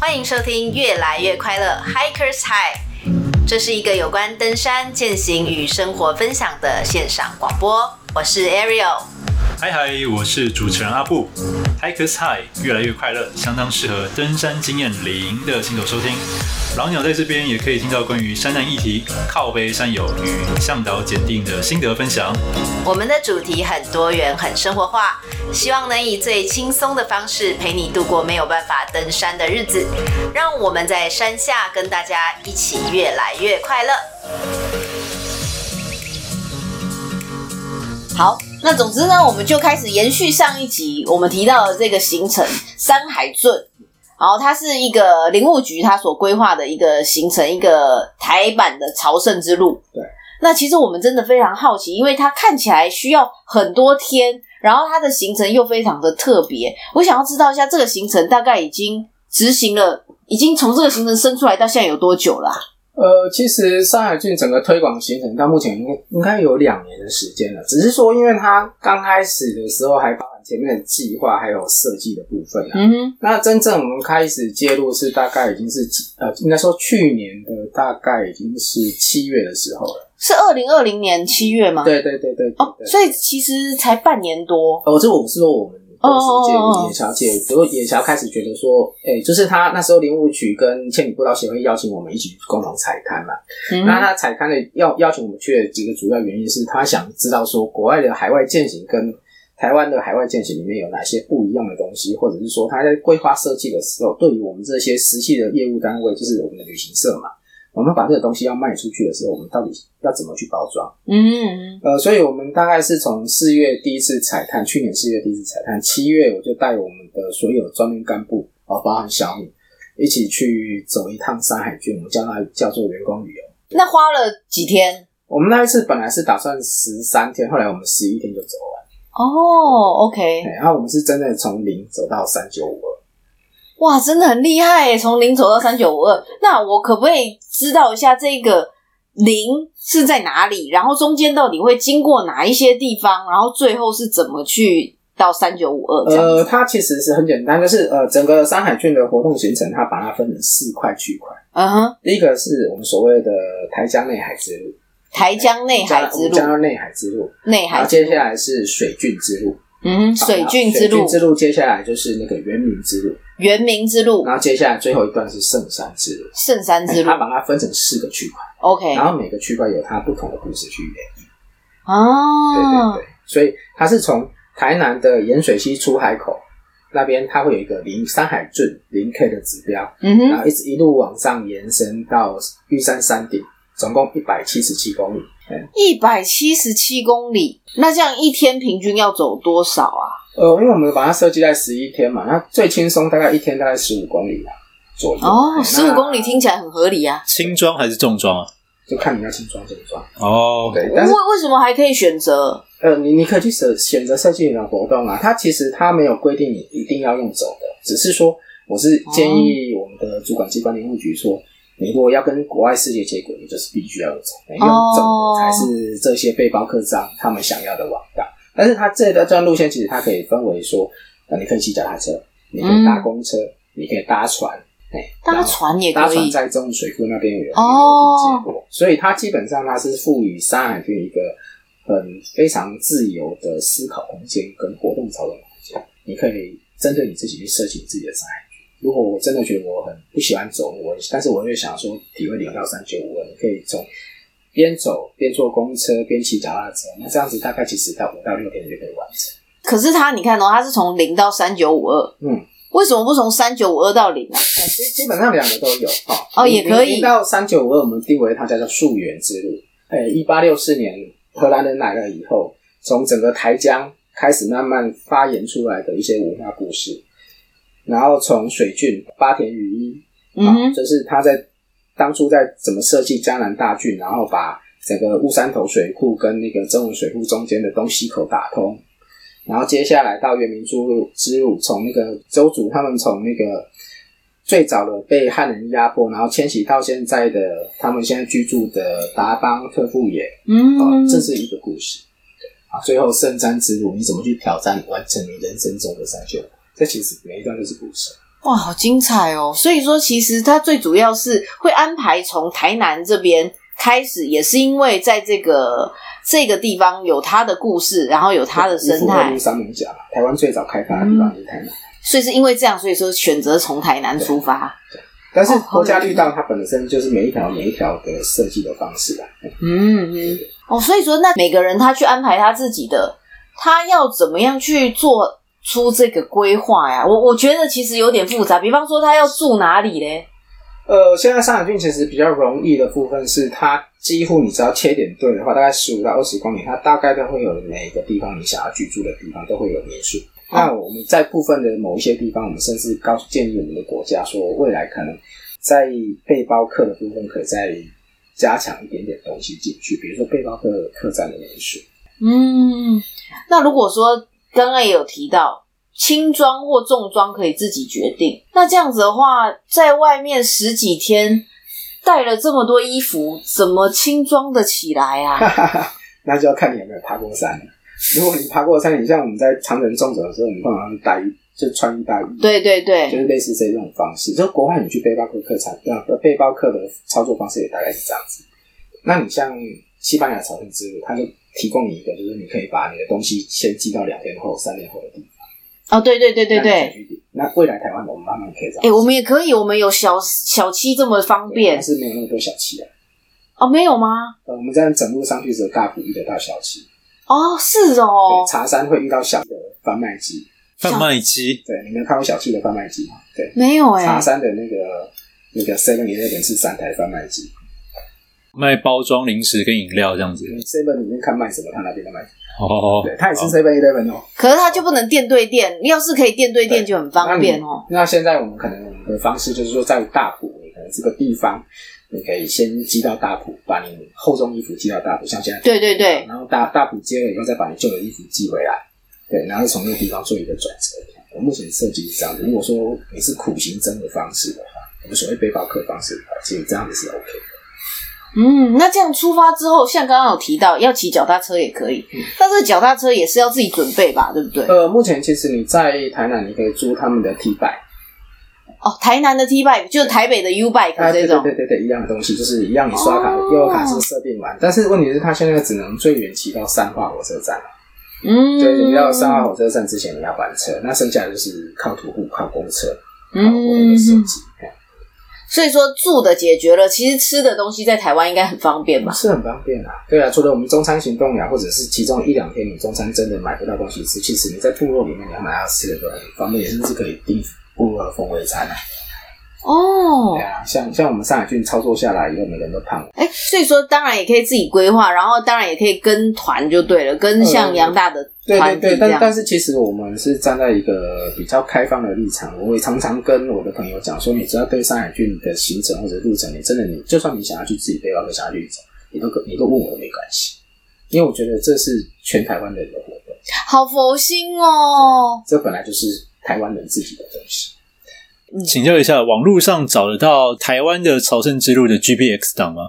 欢迎收听《越来越快乐 Hikers High》，这是一个有关登山、践行与生活分享的线上广播。我是 Ariel。嗨嗨，我是主持人阿布。Hikers High，越来越快乐，相当适合登山经验零的新手收听。老鸟在这边也可以听到关于山难议题、靠背山友与向导检定的心得分享。我们的主题很多元、很生活化，希望能以最轻松的方式陪你度过没有办法登山的日子。让我们在山下跟大家一起越来越快乐。好，那总之呢，我们就开始延续上一集我们提到的这个行程——山海镇。然后它是一个林务局它所规划的一个行程，一个台版的朝圣之路。对，那其实我们真的非常好奇，因为它看起来需要很多天，然后它的行程又非常的特别。我想要知道一下，这个行程大概已经执行了，已经从这个行程生出来到现在有多久了啊？呃，其实山海郡整个推广行程到目前应该应该有两年的时间了，只是说因为它刚开始的时候还包含前面的计划还有设计的部分啊。嗯哼，那真正我们开始介入是大概已经是呃，应该说去年的大概已经是七月的时候了。是二零二零年七月吗？对对对对，对，对，哦，所以其实才半年多。哦，这我不是说我们。当时介入野桥介入，结果野桥开始觉得说，哎、欸，就是他那时候林务局跟千里步道协会邀请我们一起共同采勘嘛。嗯、那他采勘的要邀请我们去的几个主要原因是他想知道说，国外的海外践行跟台湾的海外践行里面有哪些不一样的东西，或者是说他在规划设计的时候，对于我们这些实际的业务单位，就是我们的旅行社嘛。我们把这个东西要卖出去的时候，我们到底要怎么去包装？嗯，呃，所以我们大概是从四月第一次采探，去年四月第一次采探，七月我就带我们的所有专门干部，啊，包含小米，一起去走一趟山海郡，我们叫它叫做员工旅游。那花了几天？我们那一次本来是打算十三天，后来我们十一天就走完。哦，OK。然后我们是真的从零走到三九五二。哇，真的很厉害耶！从零走到三九五二，那我可不可以知道一下这个零是在哪里？然后中间到底会经过哪一些地方？然后最后是怎么去到三九五二？呃，它其实是很简单，就是呃，整个山海郡的活动行程，它把它分成四块区块。嗯哼，第一个是我们所谓的台江内海之路，台江内海之路，江内海之路，内海。然后接下来是水郡之路，嗯，水郡之路，水郡之路，接下来就是那个原民之路。原明之路，然后接下来最后一段是圣山之路。圣山之路，它把它分成四个区块。OK，然后每个区块有它不同的故事去演绎。哦，对对对，所以它是从台南的盐水溪出海口那边，它会有一个零山海郡零 K 的指标，嗯哼，然后一直一路往上延伸到玉山山顶，总共一百七十七公里。一百七十七公里，那这样一天平均要走多少啊？呃，因为我们把它设计在十一天嘛，那最轻松大概一天大概十五公里啊左右。哦，十五公里听起来很合理啊。轻装还是重装啊？就看你要轻装重装。哦，对。但是为为什么还可以选择？呃，你你可以去选选择设计你的活动啊。它其实它没有规定你一定要用走的，只是说我是建议我们的主管机关林务局说，你如果要跟国外世界接轨，你就是必须要用走，用走的才是这些背包客栈他们想要的网道。但是它这个这段路线其实它可以分为说，呃，你可以骑脚踏车，你可以搭公车，嗯、你可以搭船，哎，搭船也可以。搭船在中水库那边有哦，所以它基本上它是赋予山海郡一个很非常自由的思考空间跟活动操作空间。你可以针对你自己去设计你自己的山海圳。如果我真的觉得我很不喜欢走，我但是我又想说体会零到三九五二，你可以从。边走边坐公车边骑脚踏车，那这样子大概其实到五到六天就可以完成。可是他，你看哦，他是从零到三九五二，嗯，为什么不从三九五二到零啊？基基本上两个都有哦，哦也可以。零到三九五二，我们定为它叫做溯源之路。诶，一八六四年荷兰人来了以后，从整个台江开始慢慢发言出来的一些文化故事，然后从水郡八田雨衣，嗯，就是他在。当初在怎么设计江南大郡，然后把整个乌山头水库跟那个曾文水库中间的东西口打通，然后接下来到原民之路之路，从那个周族他们从那个最早的被汉人压迫，然后迁徙到现在的他们现在居住的达邦特富野，嗯、哦，这是一个故事。啊，最后圣山之路，你怎么去挑战完成你人生中的三秀？这其实每一段都是故事。哇，好精彩哦！所以说，其实它最主要是会安排从台南这边开始，也是因为在这个这个地方有它的故事，然后有它的生态。三艋甲，台湾最早开发的地方是台南，嗯，所以是因为这样，所以说选择从台南出发。但是国家绿道它本身就是每一条每一条的设计的方式啊。嗯嗯。哦，所以说那每个人他去安排他自己的，他要怎么样去做？出这个规划呀，我我觉得其实有点复杂。比方说，他要住哪里嘞？呃，现在上海郡其实比较容易的部分是，它几乎你只要切点对的话，大概十五到二十公里，它大概都会有每个地方你想要居住的地方都会有民宿。哦、那我们在部分的某一些地方，我们甚至告诉建议我们的国家说，未来可能在背包客的部分可以再加强一点点东西进去，比如说背包客客栈的民宿。嗯，那如果说。刚刚也有提到，轻装或重装可以自己决定。那这样子的话，在外面十几天带了这么多衣服，怎么轻装的起来啊？那就要看你有没有爬过山。如果你爬过山，你像我们在长城纵走的时候，我们通常带就穿一大衣。对对对，就是类似这种方式。就国外你去背包客客栈，呃，背包客的操作方式也大概是这样子。那你像西班牙朝圣之路，它就。提供你一个，就是你可以把你的东西先寄到两天后、三天后的地方。哦，对对对对对。那未来台湾我们慢慢可以这样。哎、欸，我们也可以，我们有小小七这么方便。但是没有那么多小七啊。哦，没有吗？呃，我们这样整路上去只有大埔遇得到小七。哦，是哦。茶山会遇到小的贩卖机。贩卖机。对，你们看过小七的贩卖机吗？对。没有哎、欸。茶山的那个那个 Seven 那边是三台贩卖机。卖包装零食跟饮料这样子，seven 里面看卖什么，他那边的卖。哦，对，他也是 seven eleven 哦。可是他就不能店对店，要是可以店对店就很方便哦。那现在我们可能的方式就是说，在大埔，你可能这个地方，你可以先寄到大埔，把你厚重衣服寄到大埔，像现在。对对对。然后大大埔接了以后，再把你旧的衣服寄回来。对，然后从那个地方做一个转折。我目前设计是这样子。如果说你是苦行僧的方式的话，我们所谓背包客方式的话，其实这样子是 OK 的。嗯，那这样出发之后，像刚刚有提到要骑脚踏车也可以，嗯、但是脚踏车也是要自己准备吧，对不对？呃，目前其实你在台南你可以租他们的 T bike。哦，台南的 T bike 就是台北的 U bike 这种。对对对对对，一样的东西，就是一样，你刷卡，悠游、哦、卡是设定完，但是问题是它现在只能最远骑到三化火车站。嗯，对，你要三化火车站之前你要还车，那剩下的就是靠徒步、靠公车，靠我们的设计。嗯所以说住的解决了，其实吃的东西在台湾应该很方便吧？是很方便啊，对啊。除了我们中餐行动呀，或者是其中一两天你中餐真的买不到东西吃，其实你在部落里面你要买要吃的都很方便，甚至可以订部落的风味餐啊。哦，对啊，像像我们上海郡操作下来以后，每个人都胖了。哎、欸，所以说当然也可以自己规划，然后当然也可以跟团就对了，跟像杨大的。对对对，但但是其实我们是站在一个比较开放的立场，我会常常跟我的朋友讲说，你只要对上海郡的行程或者路程，你真的你就算你想要去自己背包客下去走，你都可你都问我都没关系，因为我觉得这是全台湾人的活动，好佛心哦，这本来就是台湾人自己的东西。请教一下，网络上找得到台湾的朝圣之路的 GPX 档吗？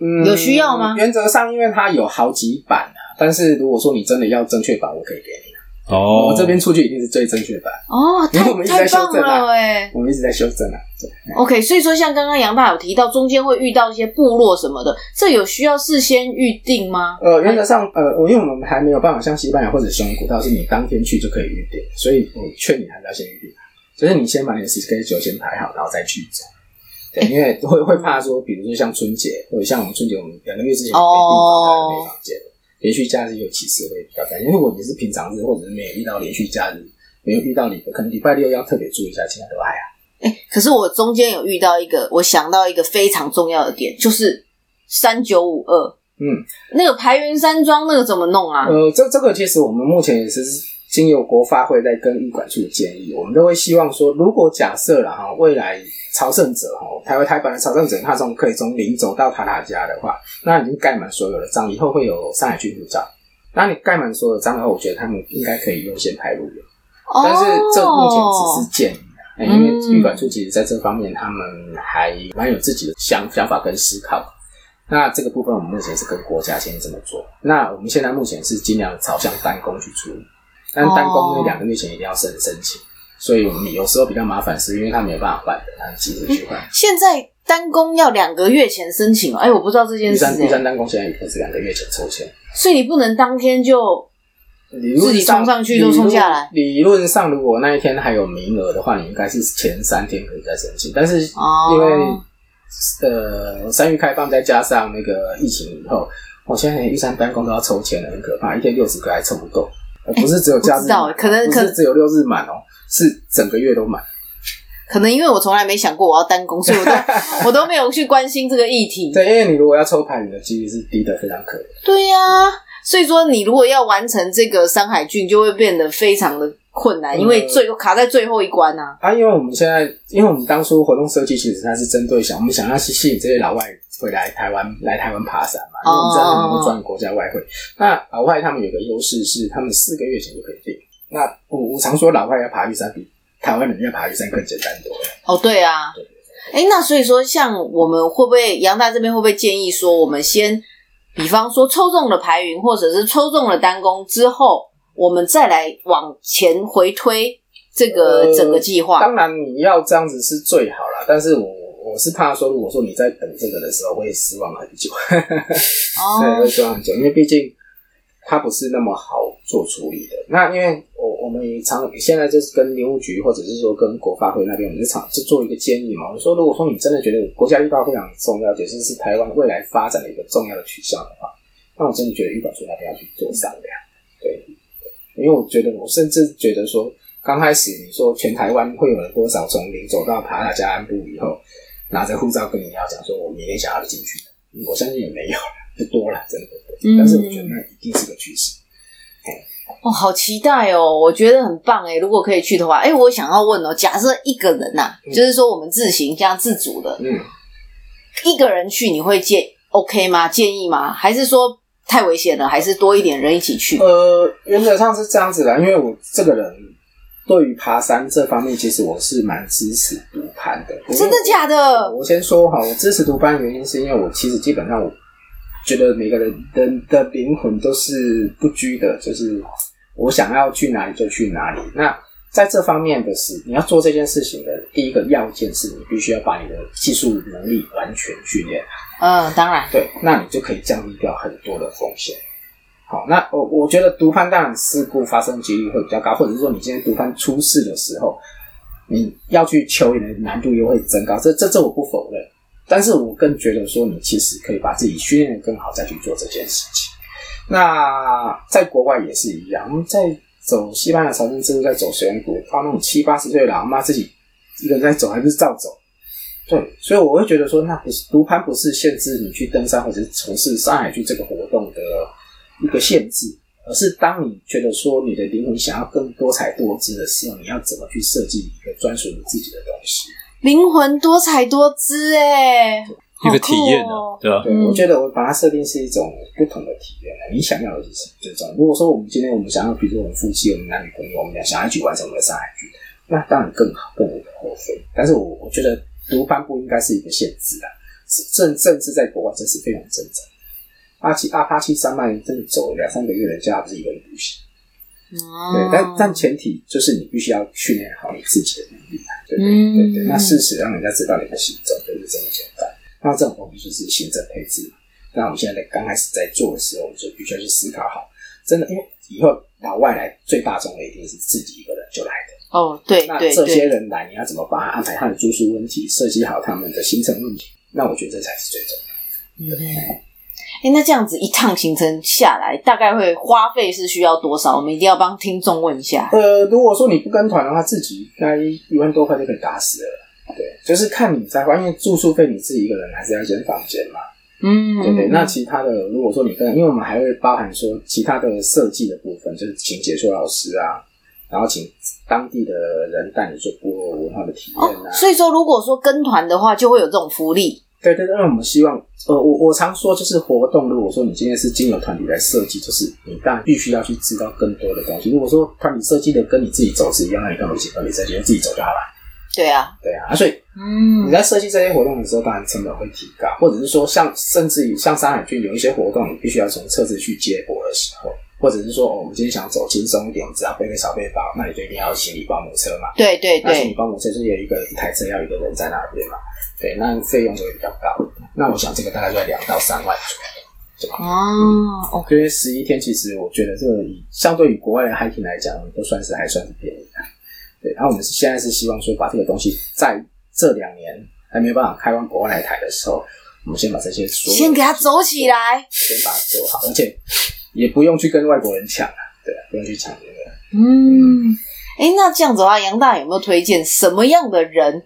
嗯，有需要吗？原则上，因为它有好几版啊。但是如果说你真的要正确版，我可以给你。哦，我这边出去一定是最正确版。哦，太太棒了哎！我们一直在修正啊。对。OK，所以说像刚刚杨大有提到，中间会遇到一些部落什么的，这有需要事先预定吗？呃，原则上，呃，因为我们还没有办法像西班牙或者匈牙利古道，是你当天去就可以预定，所以我劝你还是要先预定。就是你先把你的 schedule 先排好，然后再去走。对，因为会会怕说，比如说像春节，或者像我们春节，我们两个月之前没订房，没房间。连续假日有其实会比较担心，因为如果你是平常日，或者是没有遇到连续假日，没有遇到礼拜，可能礼拜六要特别注意一下，其他都还好。哎、欸，可是我中间有遇到一个，我想到一个非常重要的点，就是三九五二，嗯，那个排云山庄那个怎么弄啊？呃，这这个其实我们目前也是经由国发会在跟运管处的建议，我们都会希望说，如果假设了哈，未来。朝圣者哈，台湾台版的朝圣者，他从可以从零走到塔塔家的话，那已经盖满所有的章，以后会有上海郡护照。那你盖满所有的章的话，我觉得他们应该可以优先排入的。但是这目前只是建议啊，因为运管处其实在这方面他们还蛮有自己的想想法跟思考。那这个部分我们目前是跟国家先这么做。那我们现在目前是尽量朝向单工去处理，但单工那两个月前一定要申申请。所以我们有时候比较麻烦，是因为他没有办法换的，他急着去换。现在单工要两个月前申请，哎，我不知道这件事、欸。第三单工现在也是两个月前抽签，所以你不能当天就自己冲上去就冲下来。理论上，如果那一天还有名额的话，你应该是前三天可以再申请。但是因为、哦、呃三月开放，再加上那个疫情以后，我现在连玉山单工都要抽签了，很可怕，一天六十个还抽不够。不是只有假日，可能可是只有六日满哦，是整个月都满。可能因为我从来没想过我要单工，所以我都 我都没有去关心这个议题。对，因为你如果要抽牌，你的几率是低的非常可怜。对呀、啊，所以说你如果要完成这个山海郡，就会变得非常的困难，嗯、因为最卡在最后一关啊。啊，因为我们现在，因为我们当初活动设计其实它是针对想我们想要去吸引这些老外会来台湾来台湾爬山嘛，因为我们知道他们能够赚国家外汇。哦、那老外他们有个优势是，他们四个月前就可以订。那我我常说老外要爬玉山比台湾人要爬玉山更简单多了。哦，对啊。对哎、欸，那所以说，像我们会不会杨大这边会不会建议说，我们先，比方说抽中了排云，或者是抽中了单工之后，我们再来往前回推这个整个计划、呃。当然你要这样子是最好啦，但是我。我是怕说，如果说你在等这个的时候会失望很久，哦，对，会失望很久，因为毕竟它不是那么好做处理的。那因为我我们常现在就是跟林务局或者是说跟国发会那边，我们就常就做一个建议嘛。我说，如果说你真的觉得国家绿道非常重要，也就是台湾未来发展的一个重要的取向的话，那我真的觉得预报处那边要去做商量。对，因为我觉得我甚至觉得说，刚开始你说全台湾会有了多少从零走到爬塔加安部以后。拿着护照跟你要讲说，我明天想要进去的，我相信也没有了，不多了，真的。但是我觉得那一定是个趋势。嗯、哦，好期待哦！我觉得很棒哎，如果可以去的话，哎，我想要问哦，假设一个人呐、啊，嗯、就是说我们自行这样自主的，嗯，一个人去你会建 OK 吗？建议吗？还是说太危险了？还是多一点人一起去？呃，原则上是这样子的，因为我这个人。对于爬山这方面，其实我是蛮支持独攀的。真的假的？我先说哈，我支持独攀的原因是因为我其实基本上我觉得每个人人的灵魂都是不拘的，就是我想要去哪里就去哪里。那在这方面的是，你要做这件事情的第一个要件是你必须要把你的技术能力完全训练好。嗯，当然。对，那你就可以降低掉很多的风险。好，那我我觉得独攀当然事故发生几率会比较高，或者是说你今天独攀出事的时候，你要去求援的难度又会增高，这这这我不否认。但是我更觉得说，你其实可以把自己训练得更好，再去做这件事情。那在国外也是一样，我们在走西班牙朝圣之路，在走水源谷，到那种七八十岁的老妈自己一个人在走，还不是照走？对，所以我会觉得说，那不是独攀，不是限制你去登山或者是从事山海郡这个活动的。一个限制，而是当你觉得说你的灵魂想要更多彩多姿的时候，你要怎么去设计一个专属你自己的东西？灵魂多彩多姿，哎，一个体验呢、啊，对吧？对，我觉得我把它设定是一种不同的体验。你想要的是什么？这种，如果说我们今天我们想要，比如说我们夫妻、我们男女朋友，我们俩想要去完成我们的上海剧，那当然更好，更无可厚非。但是我我觉得独攀不应该是一个限制啊，甚甚至在国外这是非常正常。阿七阿帕契山脉真的走了两三个月的假，不是一个人旅行。哦、对，但但前提就是你必须要训练好你自己的能力，对对对对。嗯、那事实让人家知道你的行踪就是这么简单。那这种东西就是行政配置。那我们现在刚开始在做的时候，我们就必须要去思考好，真的，因为以后老外来最大众的一定是自己一个人就来的。哦，对，那这些人来，你要怎么帮他安排他的住宿问题，设计好他们的行程问题？那我觉得这才是最重要的。对。嗯哎，那这样子一趟行程下来，大概会花费是需要多少？我们一定要帮听众问一下。呃，如果说你不跟团的话，自己应该一万多块就可以打死了。对，就是看你在，因为住宿费你自己一个人还是要间房间嘛。嗯，对对。那其他的，如果说你跟，因为我们还会包含说其他的设计的部分，就是请解说老师啊，然后请当地的人带你做部落文化的体验啊。哦，所以说，如果说跟团的话，就会有这种福利。对对对，因为我们希望，呃，我我常说就是活动，如果说你今天是经由团体来设计，就是你当然必须要去知道更多的东西。如果说团体设计的跟你自己走是一样，那你干嘛请团体设计？自己走就好了。对啊，对啊，所以，嗯，你在设计这些活动的时候，当然成本会提高，或者是说像甚至于像山海郡有一些活动，你必须要从车子去接驳的时候，或者是说，哦，我们今天想走轻松一点，只要背个小背包，那你就一定要有行李保姆车嘛。对对对，行李保姆车就是有一个一台车要一个人在那边嘛。对，那费用就会比较高。那我想这个大概就在两到三万左右。对吧哦，因为十一天，其实我觉得这个以相对于国外的 hiking 来讲，都算是还算是便宜的。对，然后我们是现在是希望说，把这个东西在这两年还没有办法开往国外来台的时候，我们先把这些先给它走起来，先把它做好，而且。也不用去跟外国人抢啊，对，不用去抢这个。嗯，哎、欸，那这样子的话，杨大有没有推荐什么样的人？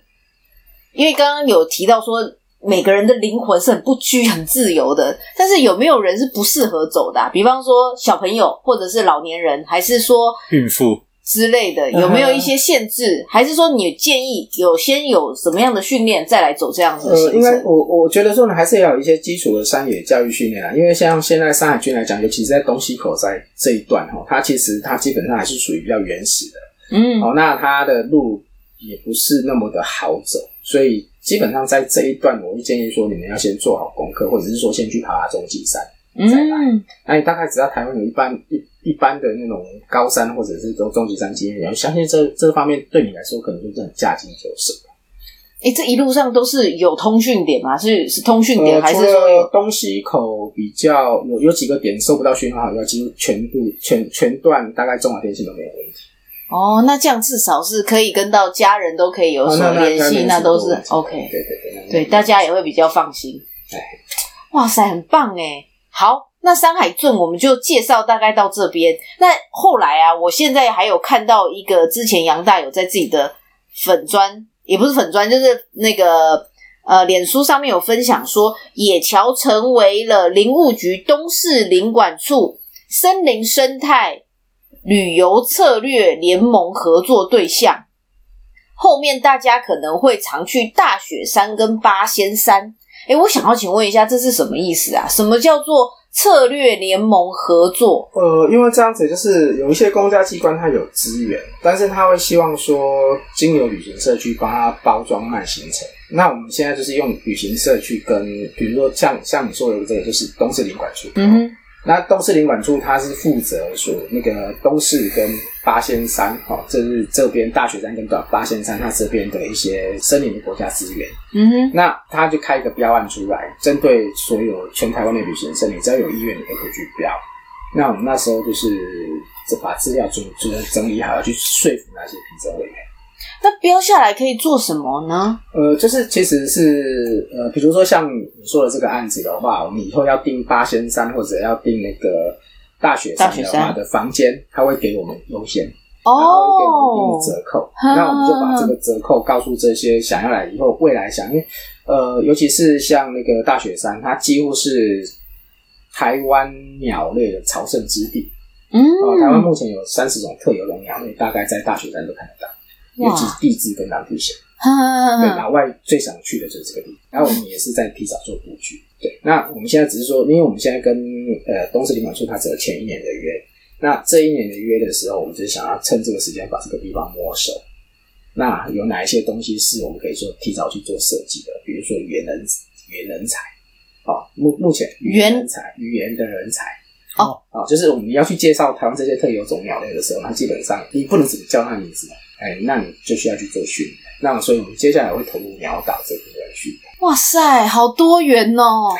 因为刚刚有提到说，每个人的灵魂是很不拘、很自由的，但是有没有人是不适合走的啊？比方说小朋友，或者是老年人，还是说孕妇？之类的有没有一些限制？嗯、还是说你建议有先有什么样的训练再来走这样子的行程？呃，应该我我觉得说呢，还是要有一些基础的山野教育训练啊。因为像现在山海军来讲，尤其是在东西口在这一段哈，它其实它基本上还是属于比较原始的，嗯，哦，那它的路也不是那么的好走，所以基本上在这一段，我会建议说你们要先做好功课，或者是说先去爬爬中级山，再来。嗯，那你大概只要台湾有一般一。一般的那种高山或者是中中级山经验，我相信这这方面对你来说可能就是很驾轻就熟。哎、欸，这一路上都是有通讯点吗？是是通讯点、呃，还是说东西口比较有有几个点收不到讯号，要几乎全部全全段大概中华电信都没有问题。哦，那这样至少是可以跟到家人都可以有所联系，那都是 OK。对对对，对大家也会比较放心。对，哇塞，很棒哎！好。那山海镇我们就介绍大概到这边。那后来啊，我现在还有看到一个之前杨大有在自己的粉专，也不是粉专，就是那个呃脸书上面有分享说，野桥成为了林务局东势林管处森林生态旅游策略联盟合作对象。后面大家可能会常去大雪山跟八仙山。诶，我想要请问一下，这是什么意思啊？什么叫做？策略联盟合作，呃，因为这样子就是有一些公家机关它有资源，但是他会希望说经由旅行社去帮他包装慢行程。那我们现在就是用旅行社去跟，比如说像像你说的这个，就是东势林管处。嗯哼。那东势林管处它是负责说那个东势跟八仙山，哈，这是这边大雪山跟八仙山它这边的一些森林的国家资源。嗯哼，那他就开一个标案出来，针对所有全台湾的旅行社，你只要有意愿，你都可以去标。那我们那时候就是把资料整就是整理好，要去说服那些评审委员。那标下来可以做什么呢？呃，就是其实是呃，比如说像你说的这个案子的话，我们以后要订八仙山或者要订那个大雪山的话的房间，他会给我们优先，哦，然后会给我们一定的折扣。那我们就把这个折扣告诉这些想要来以后未来想，因为呃，尤其是像那个大雪山，它几乎是台湾鸟类的朝圣之地。嗯，呃，台湾目前有三十种特有的鸟类，大概在大雪山都看得到。尤其是地质跟当地险，对，老外最想去的就是这个地方。然后我们也是在提早做布局。对，那我们现在只是说，因为我们现在跟呃东势林管处他只有前一年的约，那这一年的约的时候，我们就是想要趁这个时间把这个地方摸熟。那有哪一些东西是我们可以说提早去做设计的？比如说语言人语言人才，哦，目目前语言人才语言的人才，哦，哦，就是我们要去介绍台湾这些特有种鸟类的时候，那基本上你不能只叫它名字。哎，那你就需要去做训练。那所以我们接下来会投入鸟岛这部分训练。哇塞，好多元哦！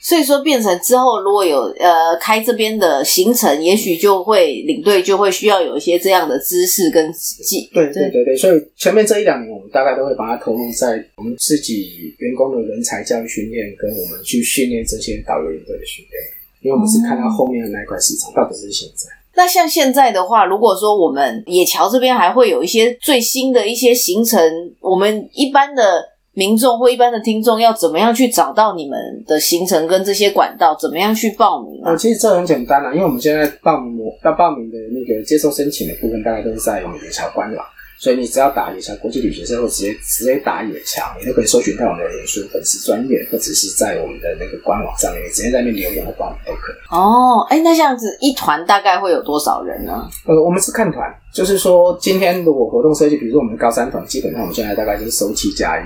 所以说变成之后如果有呃开这边的行程，也许就会领队就会需要有一些这样的知识跟技。对对对对，所以前面这一两年我们大概都会把它投入在我们自己员工的人才教育训练，跟我们去训练这些导游领队的训练，因为我们是看到后面的那一块市场，到底是现在。那像现在的话，如果说我们野桥这边还会有一些最新的一些行程，我们一般的民众或一般的听众要怎么样去找到你们的行程跟这些管道？怎么样去报名啊？呃，其实这很简单啦，因为我们现在报名要报名的那个接受申请的部分，大概都是在我们野桥官网。所以你只要打野桥国际旅行社，或直接直接打野强，你都可以搜寻到我们的脸书粉丝专业，或者是在我们的那个官网上面，你直接在那边留言或报名都可以。哦，哎、欸，那这样子一团大概会有多少人呢？呃，我们是看团，就是说今天如果活动设计，比如说我们的高三团，基本上我们现在大概就是收七加一。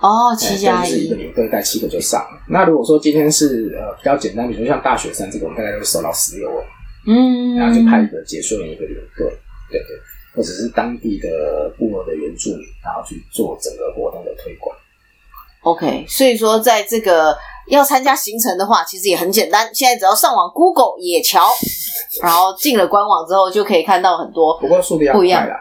哦，七加一，就是一个领队带七个就上了。那如果说今天是呃比较简单，比如说像大雪山这个，我们大概都会收到十六人。嗯，然后就派一个解说员一个领队，对对，或者是当地的部落的原住民，然后去做整个活动的推广。OK，所以说在这个要参加行程的话，其实也很简单。现在只要上网 Google 野桥，然后进了官网之后，就可以看到很多。不过速度要快啦，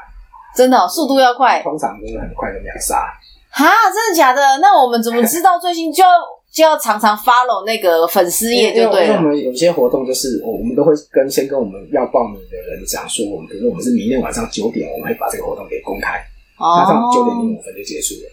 真的、哦、速度要快，通常都是很快的秒杀。哈，真的假的？那我们怎么知道最新就要就要常常 follow 那个粉丝页就对了。因为我们有些活动就是，我们都会跟先跟我们要报名的人讲说，我们比如说我们是明天晚上九点，我们会把这个活动给公开，哦，那这样九点零五分就结束了。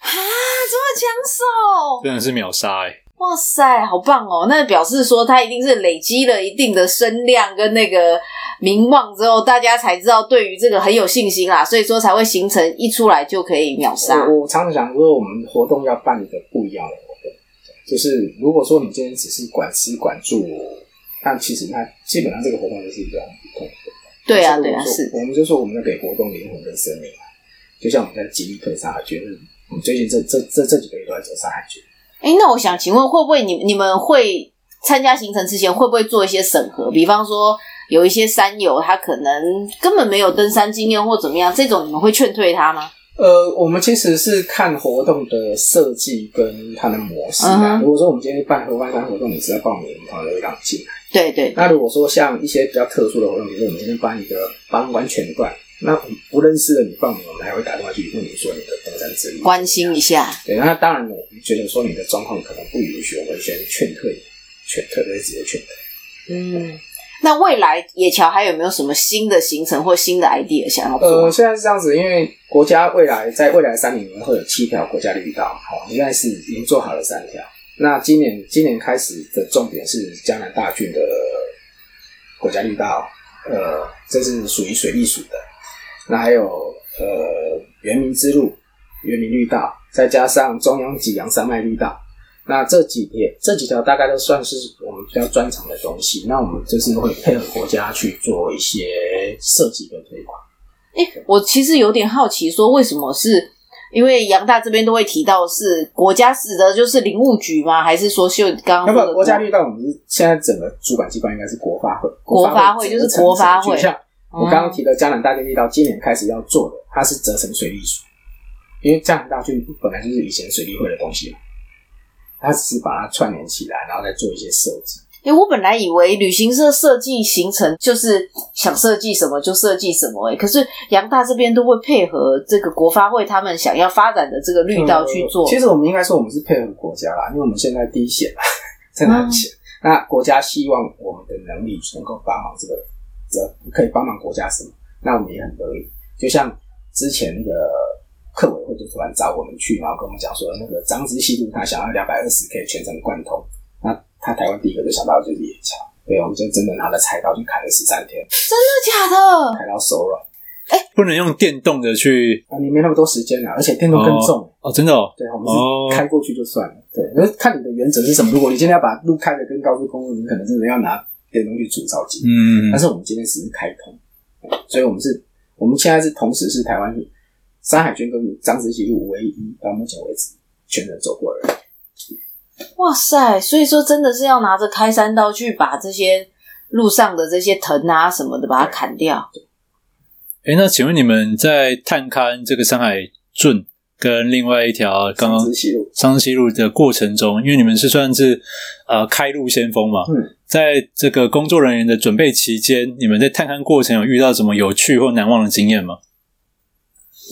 啊，这么抢手，真的是秒杀哎！哇塞，好棒哦！那表示说他一定是累积了一定的声量跟那个名望之后，大家才知道对于这个很有信心啦，所以说才会形成一出来就可以秒杀。我我常常想说，我们活动要办一个不一样的就是如果说你今天只是管吃管住，那其实那基本上这个活动就是一个很普通的。对啊，对啊，是。我们就说我们要给活动灵魂跟生命啊，就像我们在极力推沙海觉得。最近这这这这几个月都在走沙海区。哎，那我想请问，会不会你你们会参加行程之前，会不会做一些审核？比方说，有一些山友他可能根本没有登山经验或怎么样，这种你们会劝退他吗？呃，我们其实是看活动的设计跟它的模式啊。Uh huh. 如果说我们今天办合欢山活动，你只要报名，我们就会让你进来。对对。那如果说像一些比较特殊的活动，比如说我们今天办一个帮关全段。那不认识的你报名，我们还会打电话去问你说你的登山之旅，关心一下。对，那当然，我觉得说你的状况可能不允许，我们先劝退，劝退，会直接劝退。嗯，那未来野桥还有没有什么新的行程或新的 idea 想要做？呃，现在是这样子，因为国家未来在未来三年会有七条国家绿道，好，应该是已经做好了三条。那今年今年开始的重点是江南大郡的国家绿道，呃，这是属于水利署的。那还有呃，原民之路、原民绿道，再加上中央脊梁山脉绿道，那这几条这几条大概都算是我们比较专长的东西。那我们就是会配合国家去做一些设计跟推广。哎、欸，我其实有点好奇，说为什么是因为杨大这边都会提到是国家指的就是林务局吗？还是说就刚刚那个国家绿道，我们是现在整个主管机关应该是国发会，国发会就是国发会。像我刚刚提的江南大圳绿道，今年开始要做的，它是责成水利署，因为江南大圳本来就是以前水利会的东西嘛，它只是把它串联起来，然后再做一些设计。哎、欸，我本来以为旅行社设计行程就是想设计什么就设计什么、欸，哎，可是杨大这边都会配合这个国发会他们想要发展的这个绿道去做。其实我们应该说我们是配合国家啦，因为我们现在第一线 真的很浅，嗯、那国家希望我们的能力能够帮忙这个。这可以帮忙国家什么？那我们也很乐意。就像之前那个客委会就突然找我们去，然后跟我们讲说，那个彰支溪路他想要两百二十 K 全程贯通，那他台湾第一个就想到的就是野桥，对，我们就真的拿了菜刀去砍了十三天，真的假的？砍到手软。哎、欸，不能用电动的去啊，你没那么多时间啊，而且电动更重哦，哦，真的哦。对，我们是开过去就算了。哦、对，那看你的原则是什么。如果你今天要把路开的跟高速公路，你可能真的要拿。电动去除草剂，嗯，但是我们今天只是开通，所以我们是，我们现在是同时是台湾山海圈跟彰支溪路唯一到目前为止全程走过的人。哇塞！所以说真的是要拿着开山刀去把这些路上的这些藤啊什么的把它砍掉。哎、欸，那请问你们在探勘这个山海圳跟另外一条刚刚彰支溪路的过程中，因为你们是算是呃开路先锋嘛，嗯。在这个工作人员的准备期间，你们在探勘过程有遇到什么有趣或难忘的经验吗？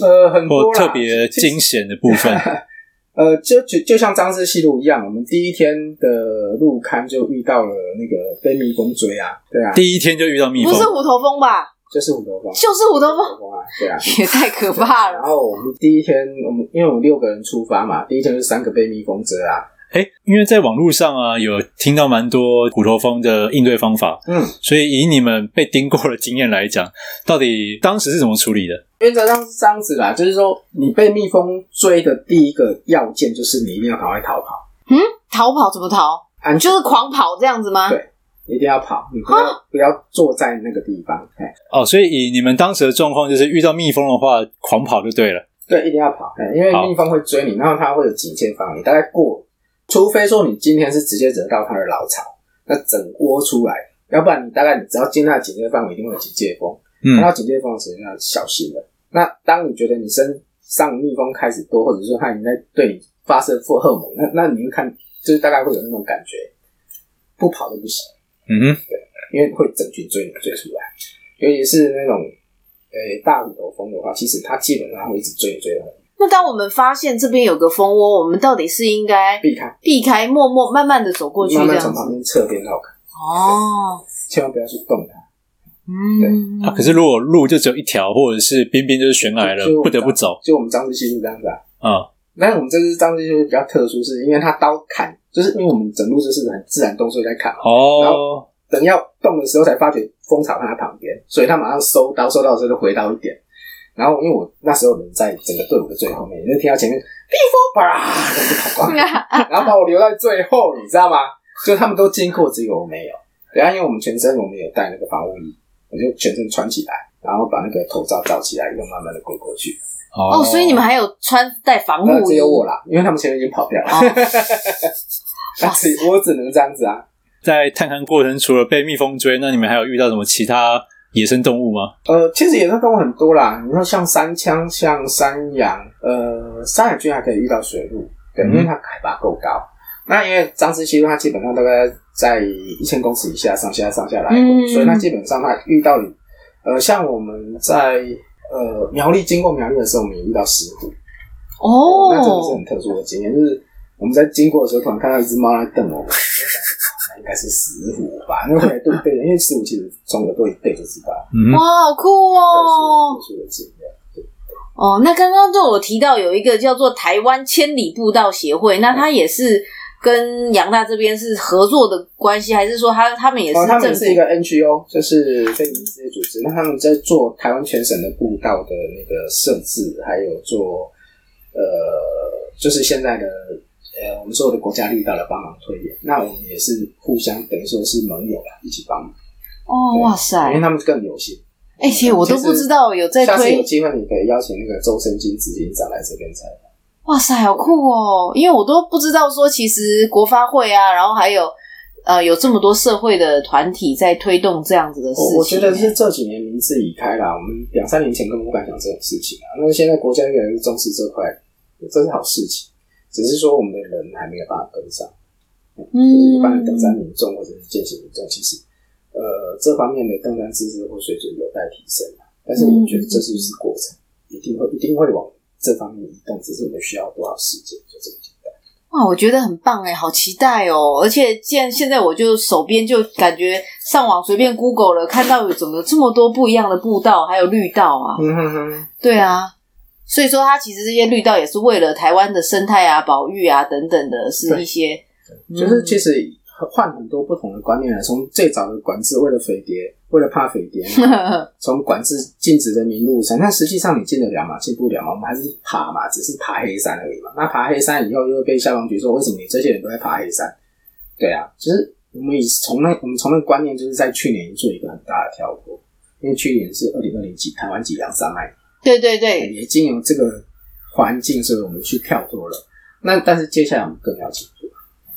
呃，很多或特别惊险的部分。呃，就就就像张氏西路一样，我们第一天的路刊就遇到了那个被蜜蜂追啊，对啊，第一天就遇到蜜蜂，不是虎头蜂吧？就是虎头蜂，就是虎头蜂啊，对啊，也太可怕了。然后我们第一天，我们因为我们六个人出发嘛，第一天就三个被蜜蜂蛰啊。哎，因为在网络上啊，有听到蛮多虎头蜂的应对方法，嗯，所以以你们被叮过的经验来讲，到底当时是怎么处理的？原则上是这样子啦，就是说你被蜜蜂追的第一个要件就是你一定要赶快逃跑。嗯，逃跑怎么逃？啊，就是狂跑这样子吗？对，一定要跑，你不要不要坐在那个地方。哎哦，所以以你们当时的状况，就是遇到蜜蜂的话，狂跑就对了。对，一定要跑，因为蜜蜂会追你，然后它会有警戒方，你大概过。除非说你今天是直接惹到它的老巢，那整窝出来，要不然你大概你只要进那警戒范围，一定会有警戒风。嗯看到警戒风的时候，要小心了。那当你觉得你身上蜜蜂开始多，或者说它已经在对你发射负荷尔蒙，那那你会看，就是大概会有那种感觉，不跑都不行，嗯哼，对因为会整群追你追出来。尤其是那种呃、欸、大虎头蜂的话，其实它基本上会一直追你追的很那当我们发现这边有个蜂窝，我们到底是应该避开，避开，默默慢慢的走过去，这样子。慢慢从旁边侧边绕开，哦，千万不要去动它。嗯，啊，可是如果路就只有一条，或者是边边就是悬崖了，不得不走就我们张之溪是这样子啊。啊。但是我们这支张之溪比较特殊，是因为它刀砍，就是因为我们整路就是很自然动作在砍哦。然后，等要动的时候才发觉蜂巢在它旁边，所以他马上收刀，收到的时候就回到一点。然后因为我那时候人在整个队伍的最后面，你就听到前面蜜蜂啪就跑光，然后把我留在最后，你知道吗？就他们都经过，只有我没有。对啊，因为我们全身我们有带那个防护衣，我就全身穿起来，然后把那个头罩罩起来，又慢慢的滚过去。哦，所以你们还有穿戴防护衣？只有我啦，因为他们前面已经跑掉了。那只我只能这样子啊。在探勘过程，除了被蜜蜂追，那你们还有遇到什么其他野生动物吗？呃，其实野生动物很多啦，你说像山羌、像山羊，呃，山海菌还可以遇到水鹿，对，因为它海拔够高。那因为彰之溪它基本上大概在一千公尺以下，上下上下来，嗯、所以它基本上它遇到，呃，像我们在呃苗栗经过苗栗的时候，我们也遇到石虎。哦，那真的是很特殊的经验，就是我们在经过的时候，突然看到一只猫在瞪我们。应该是石虎吧，那后来对对，因为石虎其实从耳朵一对就知道。嗯，哇，好酷哦！特殊的经验。哦，那刚刚就我提到有一个叫做台湾千里步道协会，那它也是跟杨大这边是合作的关系，还是说他他们也是？哦，他们是一个 NGO，就是非营利事业组织。那他们在做台湾全省的步道的那个设置，还有做呃，就是现在的。呃，我们所有的国家力道来帮忙推演，那我们也是互相等于说是盟友啦，一起帮忙。哦，哇塞！因为他们更有心。哎、欸，其实我都不知道有在推。下次有机会，你可以邀请那个周生金执行长来这边采访。哇塞，好酷哦！因为我都不知道说，其实国发会啊，然后还有呃，有这么多社会的团体在推动这样子的事情。我觉得是这几年名字已开啦，我们两三年前根本不敢想这种事情啊。那现在国家越来越重视这块，这是好事情。只是说我们的人还没有办法跟上，嗯，就是一般的登山民众或者是健行民众，其实呃这方面的登山知识或水准有待提升。但是我觉得这就是过程，一定会一定会往这方面移动，只是我们需要多少时间，就这么简单。哇，我觉得很棒哎，好期待哦！而且既然现在我就手边就感觉上网随便 Google 了，看到有怎么这么多不一样的步道，还有绿道啊，嗯哼哼，对啊。所以说，它其实这些绿道也是为了台湾的生态啊、保育啊等等的，是一些，就是其实换很多不同的观念来。从最早的管制，为了匪谍，为了怕匪谍，从管制禁止的名录上，但实际上你进得了吗？进不了吗？我们还是爬嘛，只是爬黑山而已嘛。那爬黑山以后，又会被消防局说，为什么你这些人都在爬黑山？对啊，其实我们以从那我们从那个观念，就是在去年做一个很大的跳脱，因为去年是二零二零级台湾脊梁山脉。对对对，也经由这个环境，所以我们去跳脱了。那但是接下来我们更要进步，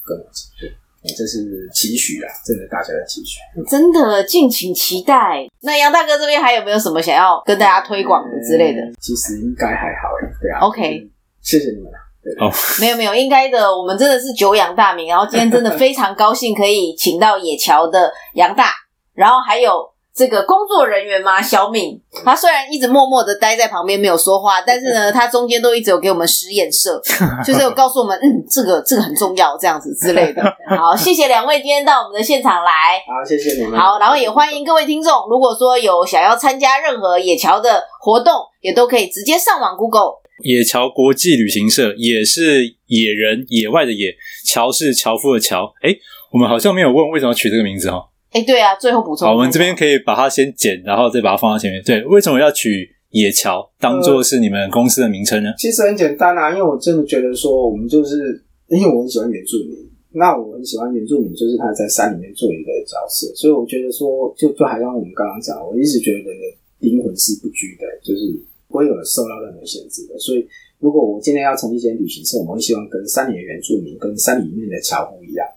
更要进步，这是期许啊，真的大家的期许。真的，敬请期待。那杨大哥这边还有没有什么想要跟大家推广的之类的？嗯、其实应该还好哎，对啊。OK，谢谢你们啦。哦，没有没有，应该的。我们真的是久仰大名，然后今天真的非常高兴可以请到野桥的杨大，然后还有。这个工作人员嘛，小敏，她虽然一直默默的待在旁边没有说话，但是呢，她中间都一直有给我们使眼色，就是有告诉我们，嗯，这个这个很重要，这样子之类的。好，谢谢两位今天到我们的现场来。好，谢谢你们。好，然后也欢迎各位听众，如果说有想要参加任何野桥的活动，也都可以直接上网 Google 野桥国际旅行社，也是野人野外的野，桥是樵夫的樵。诶，我们好像没有问为什么要取这个名字哈。哎、欸，对啊，最后补充。好，我们这边可以把它先剪，然后再把它放到前面。对，为什么要取野桥当做是你们公司的名称呢？呃？其实很简单啊，因为我真的觉得说，我们就是因为我很喜欢原住民，那我很喜欢原住民，就是他在山里面做一个角色，所以我觉得说，就就好像我们刚刚讲，我一直觉得人的灵魂是不拘的，就是不会有人受到任何限制的。所以，如果我今天要成立一间旅行社，我们会希望跟山里的原住民，跟山里面的樵夫一样。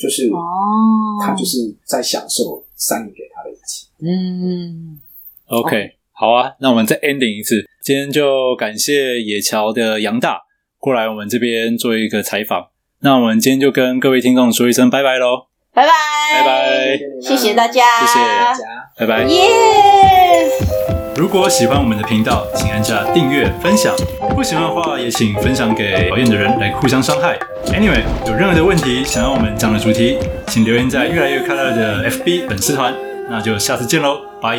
就是哦，他就是在享受山林给他的一切。嗯，OK，好啊，那我们再 ending 一次。今天就感谢野桥的杨大过来我们这边做一个采访。那我们今天就跟各位听众说一声拜拜喽，拜拜拜拜，谢谢大家，谢谢大家，拜拜，耶、yeah!！如果喜欢我们的频道，请按下订阅、分享。不喜欢的话，也请分享给讨厌的人来互相伤害。Anyway，有任何的问题想要我们讲的主题，请留言在越来越快乐的 FB 粉丝团。那就下次见喽，拜。